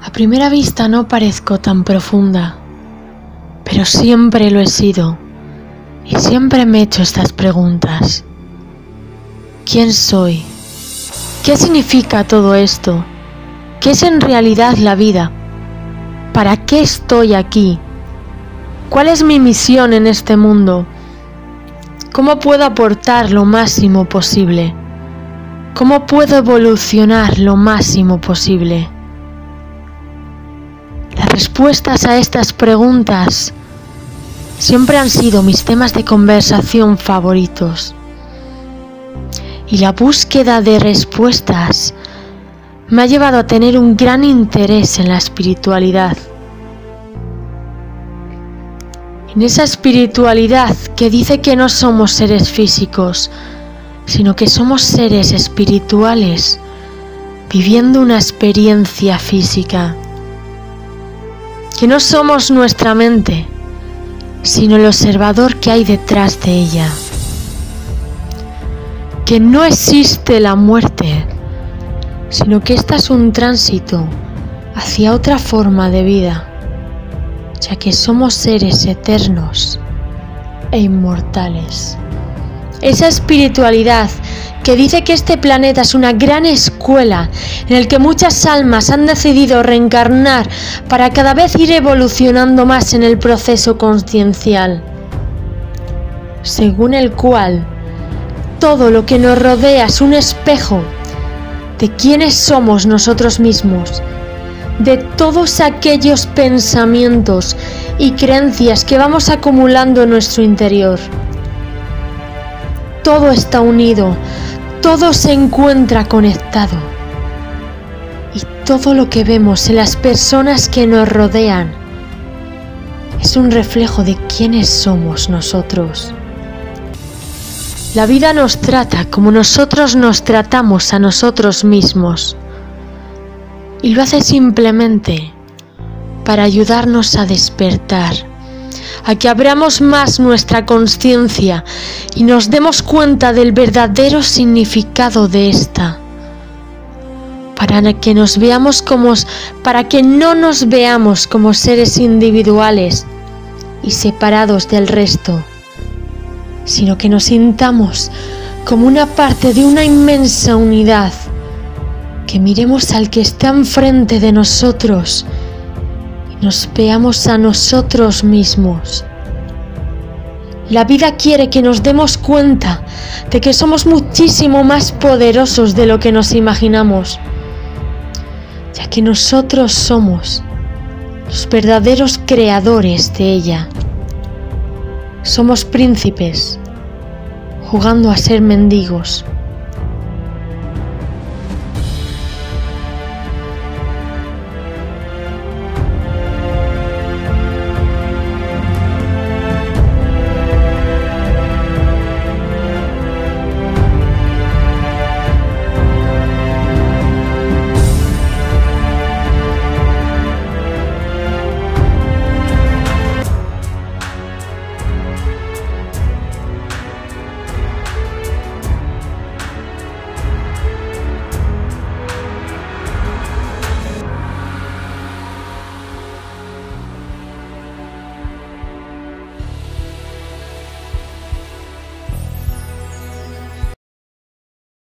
A primera vista no parezco tan profunda, pero siempre lo he sido y siempre me he hecho estas preguntas. ¿Quién soy? ¿Qué significa todo esto? ¿Qué es en realidad la vida? ¿Para qué estoy aquí? ¿Cuál es mi misión en este mundo? ¿Cómo puedo aportar lo máximo posible? ¿Cómo puedo evolucionar lo máximo posible? Respuestas a estas preguntas siempre han sido mis temas de conversación favoritos. Y la búsqueda de respuestas me ha llevado a tener un gran interés en la espiritualidad. En esa espiritualidad que dice que no somos seres físicos, sino que somos seres espirituales viviendo una experiencia física. Que no somos nuestra mente, sino el observador que hay detrás de ella. Que no existe la muerte, sino que esta es un tránsito hacia otra forma de vida, ya que somos seres eternos e inmortales. Esa espiritualidad que dice que este planeta es una gran escuela en el que muchas almas han decidido reencarnar para cada vez ir evolucionando más en el proceso conciencial, según el cual todo lo que nos rodea es un espejo de quiénes somos nosotros mismos, de todos aquellos pensamientos y creencias que vamos acumulando en nuestro interior todo está unido, todo se encuentra conectado. Y todo lo que vemos en las personas que nos rodean es un reflejo de quiénes somos nosotros. La vida nos trata como nosotros nos tratamos a nosotros mismos. Y lo hace simplemente para ayudarnos a despertar a que abramos más nuestra conciencia y nos demos cuenta del verdadero significado de esta. Para que nos veamos como para que no nos veamos como seres individuales y separados del resto, sino que nos sintamos como una parte de una inmensa unidad, que miremos al que está enfrente de nosotros nos veamos a nosotros mismos. La vida quiere que nos demos cuenta de que somos muchísimo más poderosos de lo que nos imaginamos, ya que nosotros somos los verdaderos creadores de ella. Somos príncipes jugando a ser mendigos.